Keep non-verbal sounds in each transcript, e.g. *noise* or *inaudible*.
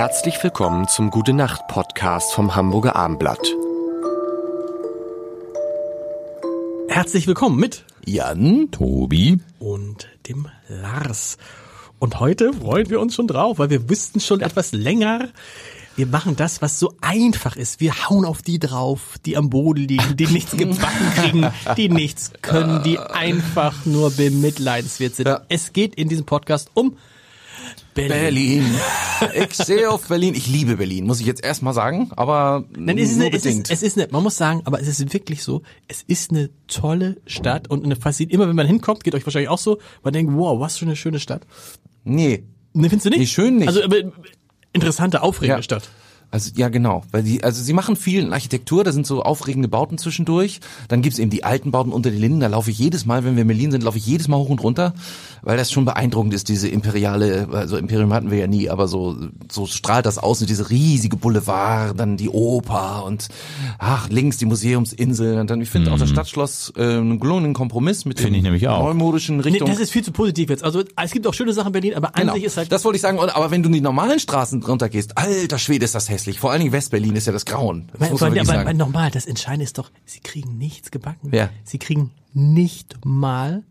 Herzlich willkommen zum Gute Nacht Podcast vom Hamburger Armblatt. Herzlich willkommen mit Jan, Tobi. und dem Lars. Und heute freuen wir uns schon drauf, weil wir wüssten schon etwas länger, wir machen das, was so einfach ist. Wir hauen auf die drauf, die am Boden liegen, die nichts gebacken kriegen, die nichts können, die einfach nur bemitleidenswert sind. Ja. Es geht in diesem Podcast um Berlin. Berlin. Ich sehe auf Berlin. Ich liebe Berlin, muss ich jetzt erstmal sagen, aber Nein, es ist, nur eine, es, bedingt. ist, es ist eine, man muss sagen, aber es ist wirklich so, es ist eine tolle Stadt und eine fasziniert, immer wenn man hinkommt, geht euch wahrscheinlich auch so, man denkt, wow, was für eine schöne Stadt. nee. Ne, findest du nicht? Nee, schön nicht. Also, aber, interessante, aufregende Ja. Stadt. Also ja genau, weil die, also sie machen viel in Architektur, da sind so aufregende Bauten zwischendurch. Dann gibt's eben die alten Bauten unter den Linden, da laufe ich jedes Mal, wenn wir in Berlin sind, laufe ich jedes Mal hoch und runter, weil das schon beeindruckend ist, diese imperiale, also Imperium hatten wir ja nie, aber so, so strahlt das aus, und diese riesige Boulevard, dann die Oper und ach, links die Museumsinsel und dann, ich finde auch das Stadtschloss äh, einen gelungenen Kompromiss mit den neumodischen Nee, Richtungen. das ist viel zu positiv jetzt. Also, es gibt auch schöne Sachen in Berlin, aber an Genau, sich ist halt, das wollte ich sagen. Aber wenn du in die normalen Straßen runtergehst, alter Schwede, ist das hässlich. Vor allen Dingen Westberlin ist ja das Grauen. Das Mein- muss man aber, aber, nochmal, das Entscheidende ist doch, sie kriegen nichts gebacken. Ja. Sie kriegen nicht mal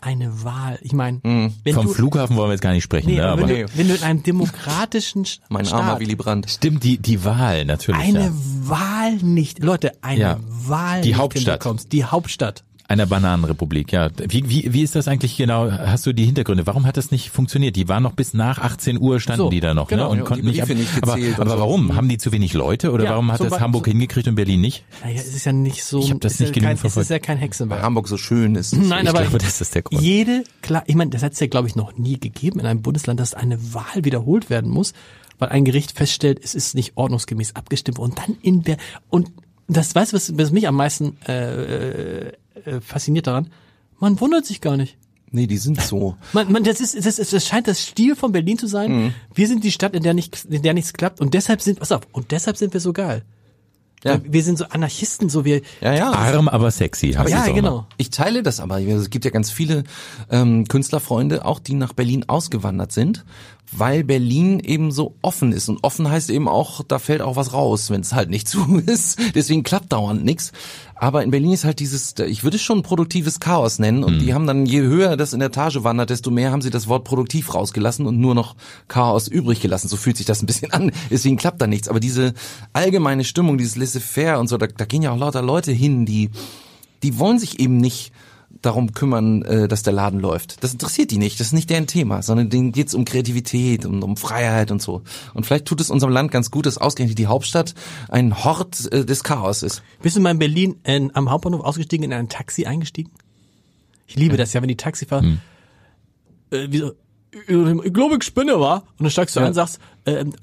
eine Wahl. Ich meine, Hm. wenn Vom du, Flughafen wollen wir jetzt gar nicht sprechen, nee, ne? aber wenn, du, wenn du in einem demokratischen Sch- *laughs* mein Staat armer Willy Brandt. stimmt die die Wahl natürlich. eine ja. Wahl nicht, Leute, eine Ja. Wahl Die nicht Hauptstadt. Die Hauptstadt. Einer Bananenrepublik, ja. Wie, wie, wie ist das eigentlich genau? Hast du die Hintergründe? Warum hat das nicht funktioniert? Die waren noch bis nach 18 Uhr standen So, die da noch, genau. ne? Und Ja, und konnten die nicht, ab, nicht aber, aber so. warum? Haben die zu wenig Leute oder Ja, warum hat zum das Hamburg so- hingekriegt und Berlin nicht? Naja, es ist ja nicht so. Ich hab das es nicht ist ja genug kein, Es ist verfolgt. ja kein Weil Hexenwerk. Hamburg so schön ist. Nein, ich aber glaube, das ist der Grund. jede, klar, ich meine, das hat es ja, glaube ich, noch nie gegeben in einem Bundesland, dass eine Wahl wiederholt werden muss, weil ein Gericht feststellt, es ist nicht ordnungsgemäß abgestimmt und dann in der und das weißt du, was, was mich am meisten äh, äh, fasziniert daran? Man wundert sich gar nicht. Nee, die sind so. Man, man, das, ist, das, ist, das scheint das Stil von Berlin zu sein. Mhm. Wir sind die Stadt, in der, nicht, in der nichts klappt und deshalb sind, pass auf, und deshalb sind wir so geil. Ja. Wir sind so Anarchisten, so wir, Ja, ja. Arm, aber sexy. heißt ja, genau. immer. Ich teile das aber. Es gibt ja ganz viele ähm, Künstlerfreunde, auch die nach Berlin ausgewandert sind, weil Berlin eben so offen ist. Und offen heißt eben auch, da fällt auch was raus, wenn es halt nicht *laughs* zu ist. Deswegen klappt dauernd nichts. Aber in Berlin ist halt dieses, ich würde es schon produktives Chaos nennen. Und die haben dann, je höher das in der Etage wandert, desto mehr haben sie das Wort produktiv rausgelassen und nur noch Chaos übrig gelassen. So fühlt sich das ein bisschen *laughs* an. Deswegen klappt da nichts. Aber diese allgemeine Stimmung, dieses Laissez-faire und so, da, da gehen ja auch lauter Leute hin, die die wollen sich eben nicht darum kümmern, äh, dass der Laden läuft. Das interessiert die nicht, das ist nicht deren Thema, sondern denen geht's um Kreativität und um Freiheit und so. Und vielleicht tut es unserem Land ganz gut, dass ausgerechnet die Hauptstadt ein Hort äh, des Chaos ist. Bist du mal in Berlin äh, am Hauptbahnhof ausgestiegen, in ein Taxi eingestiegen? Ich liebe das ja, wenn die Taxifahrer, Hm. äh, wie so, ich glaube, ich spinne, war. Und dann steigst du Ja. an und sagst, äh, ein-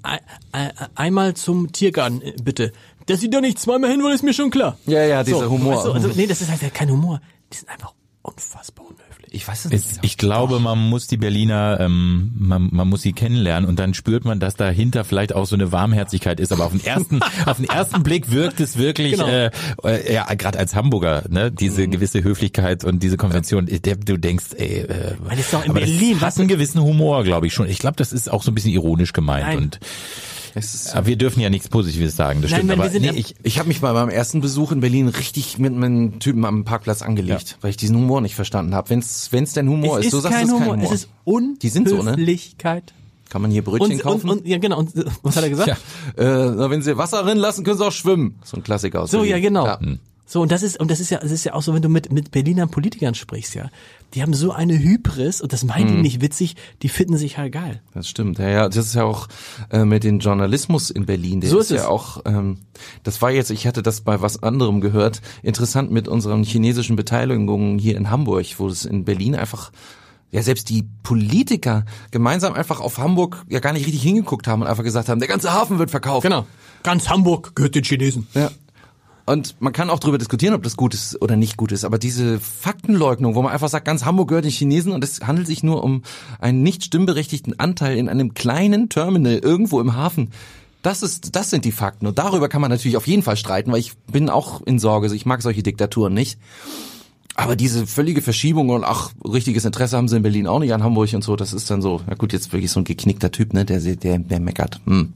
ein- einmal zum Tiergarten, äh, bitte. Dass sie da nicht zweimal hin wollen, ist mir schon klar. Ja, ja, dieser Humor. Weißt du, also, nee, das ist halt ja kein Humor. Die sind einfach unfassbar unhöflich. Ich weiß es nicht. Es, ich glaube, man muss die Berliner, ähm, man, man muss sie kennenlernen und dann spürt man, dass dahinter vielleicht auch so eine Warmherzigkeit ist. Aber auf den ersten, *laughs* auf den ersten Blick wirkt es wirklich, Genau. äh, äh, ja, gerade als Hamburger, ne, diese gewisse Höflichkeit und diese Konvention. Der, du denkst, ey, äh, das ist doch in aber Berlin, das was hat einen gewissen Humor, glaube ich schon. Ich glaube, das ist auch so ein bisschen ironisch gemeint Nein. und Es aber wir dürfen ja nichts Positives sagen. Das Nein, stimmt. wir Aber sind nee, ich, ich habe mich bei meinem ersten Besuch in Berlin richtig mit meinem Typen am Parkplatz angelegt, weil ich diesen Humor nicht verstanden habe. Wenn's wenn's denn Humor es ist, ist du sagst kein es kein Humor. es ist Die sind so, ne? Kann man hier Brötchen Und, und, kaufen? und, ja, genau. Und, was hat er gesagt? Ja. äh, wenn sie Wasser rinnen lassen, können sie auch schwimmen. So ein Klassiker aus So, Berlin. ja, genau. Ja. So, und das ist, und das ist ja, das ist ja auch so, wenn du mit, mit Berliner Politikern sprichst, ja. Die haben so eine Hybris, und das meinen die Mhm. nicht witzig, die finden sich halt geil. Das stimmt, ja, ja. Das ist ja auch äh, mit dem Journalismus in Berlin. Der So ist, ist es. ja auch. Ähm, das war jetzt, ich hatte das bei was anderem gehört. Interessant mit unseren chinesischen Beteiligungen hier in Hamburg, wo es in Berlin einfach ja selbst die Politiker gemeinsam einfach auf Hamburg ja gar nicht richtig hingeguckt haben und einfach gesagt haben, der ganze Hafen wird verkauft. Genau. Ganz Hamburg gehört den Chinesen. Ja. Und man kann auch darüber diskutieren, ob das gut ist oder nicht gut ist. Aber diese Faktenleugnung, wo man einfach sagt, ganz Hamburg gehört den Chinesen und es handelt sich nur um einen nicht stimmberechtigten Anteil in einem kleinen Terminal irgendwo im Hafen. Das ist, das sind die Fakten. Und darüber kann man natürlich auf jeden Fall streiten, weil ich bin auch in Sorge. Also Ich mag solche Diktaturen nicht. Aber diese völlige Verschiebung und ach, richtiges Interesse haben sie in Berlin auch nicht an Hamburg und so, das ist dann so, ja gut, jetzt wirklich so ein geknickter Typ, ne, der, der, der meckert. Hm.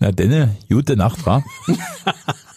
Na denne, gute Nacht, wa? *laughs*